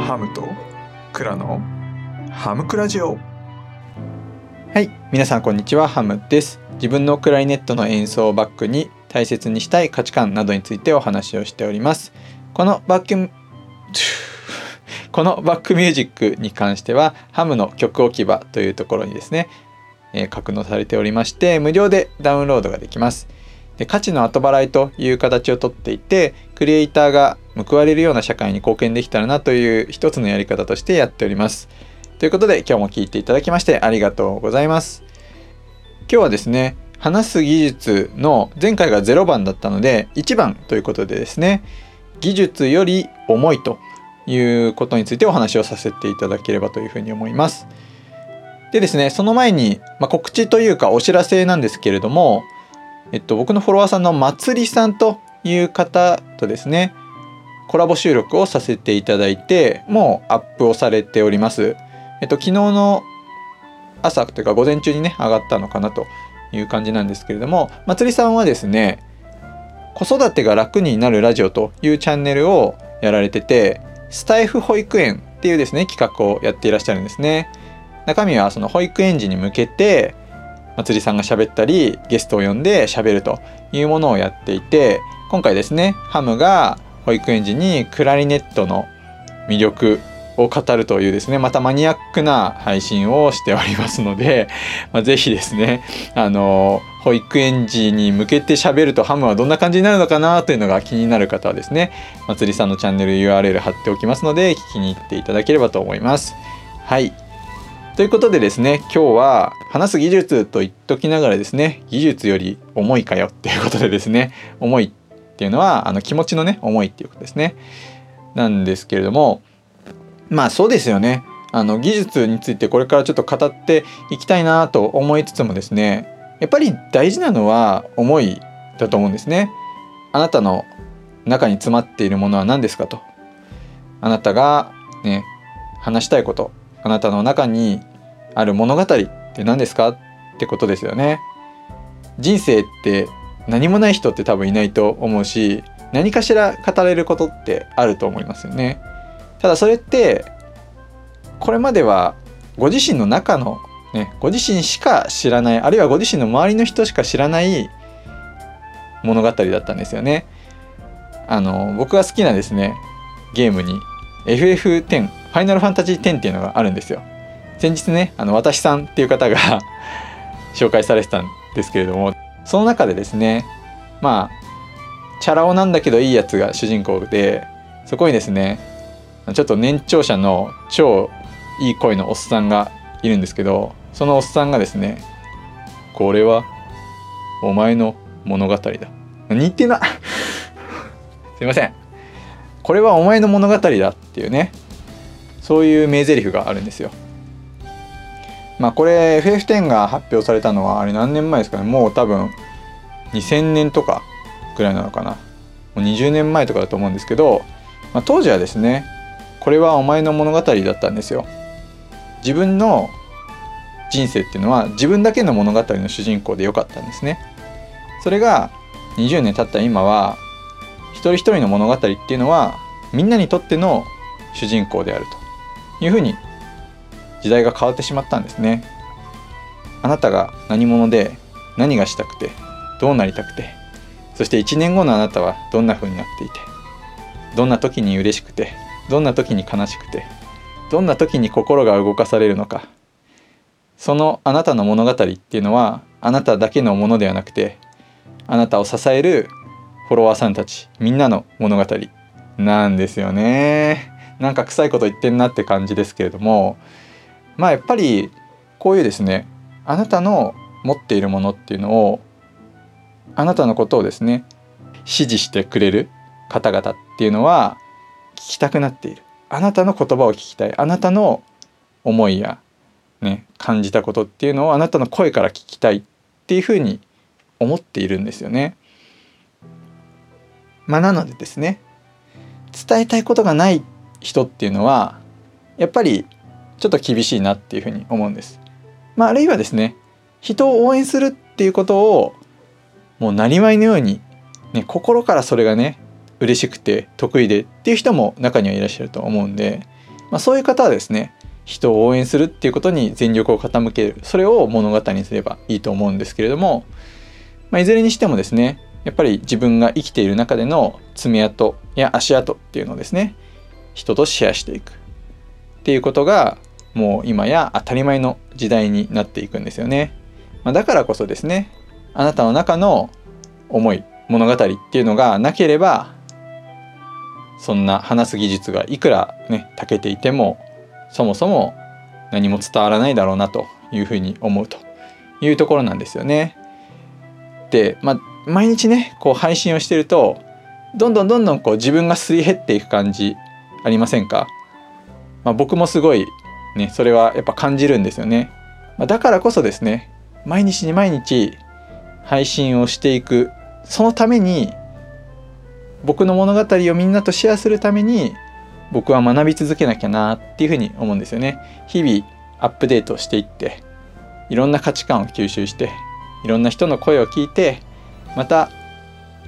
ハムとクラのハムクラジオ。はい皆さんこんにちは。ハムです。自分のクラリネットの演奏をバックに大切にしたい価値観などについてお話をしております。このバック このバックミュージックに関してはハムの曲置き場というところにですね、えー、格納されておりまして無料でダウンロードができます。で価値の後払いという形をとっていてクリエイターが報われるような社会に貢献できたらなという一つのやり方としてやっております。ということで今日も聞いていただきましてありがとうございます。今日はですね話す技術の前回が0番だったので1番ということでですね技術より重いということについてお話をさせていただければというふうに思います。でですねその前に、まあ、告知というかお知らせなんですけれどもえっと、僕のフォロワーさんのまつりさんという方とですねコラボ収録をさせていただいてもうアップをされております。えっと昨日の朝というか午前中にね上がったのかなという感じなんですけれどもまつりさんはですね子育てが楽になるラジオというチャンネルをやられててスタイフ保育園っていうですね企画をやっていらっしゃるんですね。中身はその保育園児に向けてまつりさんが喋ったりゲストを呼んで喋るというものをやっていて今回ですねハムが保育園児にクラリネットの魅力を語るというですねまたマニアックな配信をしておりますので、まあ、ぜひですねあの保育園児に向けて喋るとハムはどんな感じになるのかなというのが気になる方はですねまつりさんのチャンネル URL 貼っておきますので聞きに行っていただければと思います。はいということでですね今日は話す技術と言っときながらですね技術より重いかよっていうことでですね重いっていうのはあの気持ちのね重いっていうことですね。なんですけれどもまあそうですよね。あの技術についてこれからちょっと語っていきたいなと思いつつもですねやっぱり大事なのは思いだと思うんですね。あなたの中に詰まっているものは何ですかと。あなたがね話したいことあなたの中にある物語って何ですかってことですよね。人生って何もない人って多分いないと思うし何かしら語れることってあると思いますよね。ただそれってこれまではご自身の中のねご自身しか知らないあるいはご自身の周りの人しか知らない物語だったんですよね。あの僕が好きなですねゲームに FF10 ファイナルファンタジー10っていうのがあるんですよ。先日ねあの私さんっていう方が 紹介されてたんですけれどもその中でですねまあチャラ男なんだけどいいやつが主人公でそこにですねちょっと年長者の超いい声のおっさんがいるんですけどそのおっさんがですね「これはお前の物語だ」似てな すいません。これはお前の物語だっていうねそういう名台詞があるんですよ。まあこれ FF10 が発表されたのはあれ何年前ですかね。もう多分2000年とかぐらいなのかな。もう20年前とかだと思うんですけど、まあ、当時はですねこれはお前の物語だったんですよ。自分の人生っていうのは自分だけの物語の主人公でよかったんですね。それが20年経った今は一人一人の物語っていうのはみんなにとっての主人公であるというふうに時代が変わってしまったんですね。あなたが何者で何がしたくてどうなりたくてそして1年後のあなたはどんな風になっていてどんな時に嬉しくてどんな時に悲しくてどんな時に心が動かされるのか。そのあなたの物語っていうのはあなただけのものではなくてあなたを支えるフォロワーさんたちみんなの物語なんですよね。なんか臭いこと言ってんなって感じですけれどもまあやっぱりこういうですねあなたの持っているものっていうのをあなたのことをですね支持してくれる方々っていうのは聞きたくなっているあなたの言葉を聞きたいあなたの思いやね感じたことっていうのをあなたの声から聞きたいっていうふうに思っているんですよね。まあ、なのでですね伝えたいことがない人っていうのはやっぱりちょっと厳しいなっていうふうに思うんです。まあ、あるいはですね人を応援するっていうことをもうなりわいのように、ね、心からそれがね嬉しくて得意でっていう人も中にはいらっしゃると思うんでまあ、そういう方はですね人を応援するっていうことに全力を傾けるそれを物語にすればいいと思うんですけれども、まあ、いずれにしてもですねやっぱり自分が生きている中での爪痕や足跡っていうのをですね人とシェアしていくっていうことがもう今や当たり前の時代になっていくんですよね。まあ、だからこそですねあなたの中の思い物語っていうのがなければそんな話す技術がいくらね長けていてもそもそも何も伝わらないだろうなというふうに思うというところなんですよね。で、まあ、毎日ねこう配信をしてるとどんどんどんどんこう自分がすり減っていく感じありませんか、まあ、僕もすごいねそれはやっぱ感じるんですよね。まあ、だからこそですね毎日に毎日配信をしていくそのために僕の物語をみんなとシェアするために僕は学び続けなきゃなっていうふうに思うんですよね。日々アップデートしていっていろんな価値観を吸収していろんな人の声を聞いてまた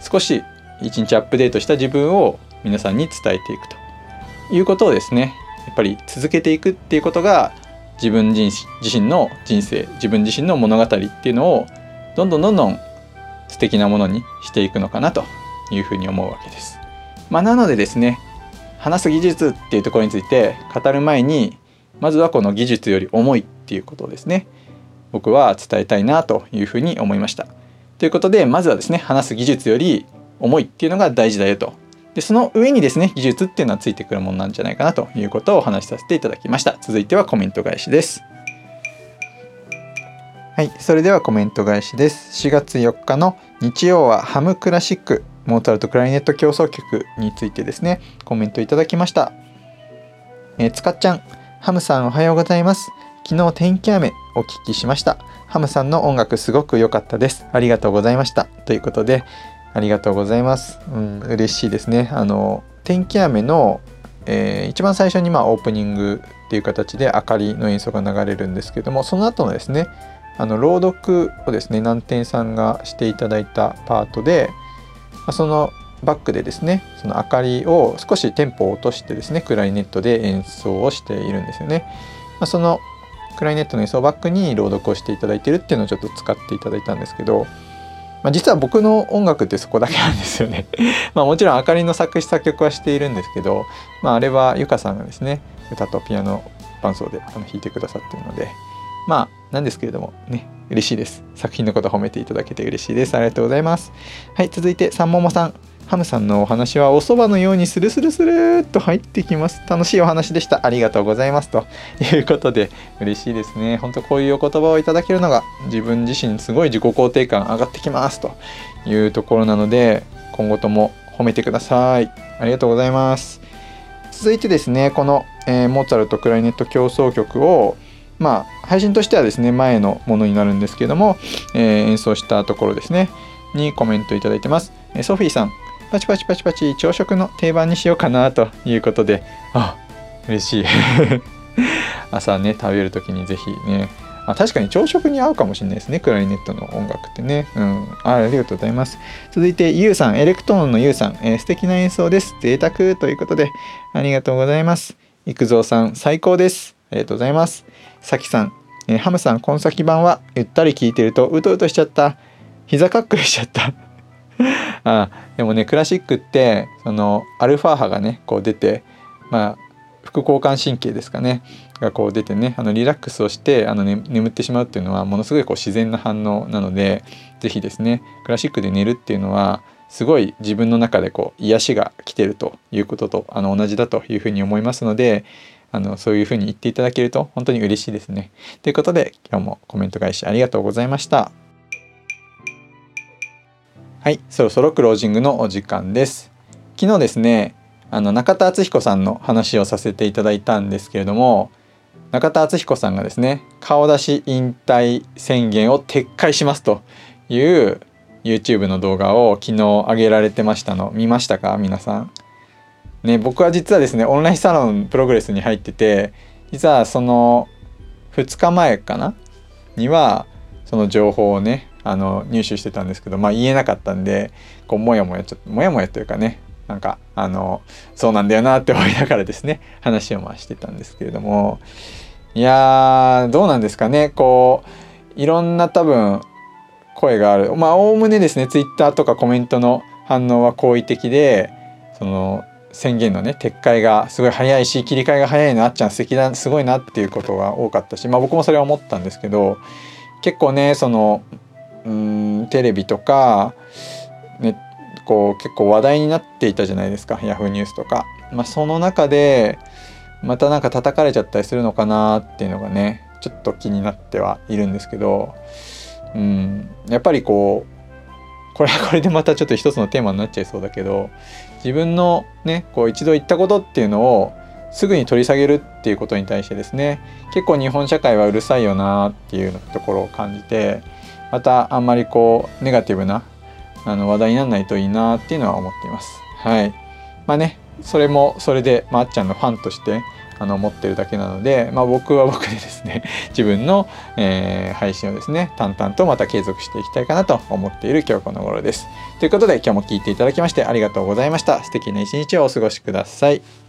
少し一日アップデートした自分を皆さんに伝えていくということをですねやっぱり続けていくっていうことが自分自身の人生自分自身の物語っていうのをどんどんどんどん素敵なものにしていくのかなというふうに思うわけです。まあ、なのでですね話す技術っていうところについて語る前にまずはこの技術より重いっていうことをですね僕は伝えたいなというふうに思いました。ということでまずはですね話す技術より重いっていうのが大事だよとでその上にですね技術っていうのはついてくるものなんじゃないかなということをお話しさせていただきました。続いてはコメント返しです。はいそれではコメント返しです。4月4日の日曜はハムクラシックモーツァルトクラリネット協奏曲についてですねコメントいただきました。え、つかっちゃんハムさんおはようございます。昨日天気雨お聞きしました。ハムさんの音楽すごく良かったです。ありがとうございました。ということでありがとうございます。うん、嬉しいですね。あの天気雨の、えー、一番最初にまあオープニングっていう形で明かりの演奏が流れるんですけども、その後のですね、あの朗読をですね、南天さんがしていただいたパートで、そのバックでですね、その明かりを少しテンポを落としてですね、クラリネットで演奏をしているんですよね。まあ、そのクラリネットの演奏バックに朗読をしていただいてるっていうのをちょっと使っていただいたんですけど、まあ、実は僕の音楽ってそこだけなんですよね。まあもちろんあかりの作詞作曲はしているんですけど、まあ、あれはゆかさんがですね歌とピアノ伴奏であの弾いてくださってるのでまあなんですけれどもね嬉しいです。作品のこと褒めていただけて嬉しいです。ありがとうございます。はい続いて三桃さん。ハムさんのお話はお蕎麦のようにスルスルスルっと入ってきます。楽しいお話でした。ありがとうございます。ということで、嬉しいですね。本当こういうお言葉をいただけるのが自分自身すごい自己肯定感上がってきますというところなので、今後とも褒めてください。ありがとうございます。続いてですね、この、えー、モーツァルトクライネット協奏曲をまあ配信としてはですね前のものになるんですけども、えー、演奏したところですねにコメントいただいてます。ソフィーさんパチパチパチパチ朝食の定番にしようかなということで。あ嬉しい。朝ね食べる時にぜひね。あ確かに朝食に合うかもしれないですねクラリネットの音楽ってね。うん。あありがとうございます。続いてゆうさんエレクトーンのゆうさん、えー、素敵な演奏です。贅沢ということでありがとうございます。育三さん最高です。ありがとうございます。さきさん、えー、ハムさん今先版はゆったり聴いてるとうとうとしちゃった。膝かっくりしちゃった。あでもねクラシックってそのアルファ波がねこう出てまあ副交感神経ですかねがこう出てねあのリラックスをしてあの、ね、眠ってしまうっていうのはものすごいこう自然な反応なので是非ですねクラシックで寝るっていうのはすごい自分の中でこう癒しが来てるということとあの同じだというふうに思いますのであのそういうふうに言っていただけると本当に嬉しいですね。ということで今日もコメント返しありがとうございました。はい、そろそろクロージングのお時間です。昨日ですね、あの中田敦彦さんの話をさせていただいたんですけれども、中田敦彦さんがですね、顔出し引退宣言を撤回しますという YouTube の動画を昨日上げられてましたの見ましたか？皆さん。ね、僕は実はですね、オンラインサロンプログレスに入ってて、実はその2日前かな？にはその情報をねあの入手してたんですけど、まあ、言えなかったんでこうモヤモヤちょっとモヤモヤというかねなんかあのそうなんだよなって思いながらですね話を回してたんですけれども。いやーどうなんですかねこういろんな多分声がある。まあおおむねですねツイッターとかコメントの反応は好意的でその宣言のね撤回がすごい早いし切り替えが早いのあっちゃん素敵だすごいなっていうことが多かったしまあ僕もそれは思ったんですけど結構ねそのうんテレビとか、ね、こう結構話題になっていたじゃないですかヤフーニュースとか。まあ、その中でまたなんか叩かれちゃったりするのかなっていうのがねちょっと気になってはいるんですけど、うん、やっぱりこうこれは これでまたちょっと一つのテーマになっちゃいそうだけど自分のねこう一度言ったことっていうのをすぐに取り下げるっていうことに対してですね結構日本社会はうるさいよなっていうところを感じてまたあんまりこうネガティブなあの話題にならないといいなっていうのは思っています。はい。まあね、それもそれで、まあ、あっちゃんのファンとしてあの思ってるだけなので、まあ、僕は 僕でですね自分の、えー配信をですね淡々とまた継続していきたいかなと思っている今日この頃です。ということで今日も聞いていただきましてありがとうございました。素敵な一日をお過ごしください。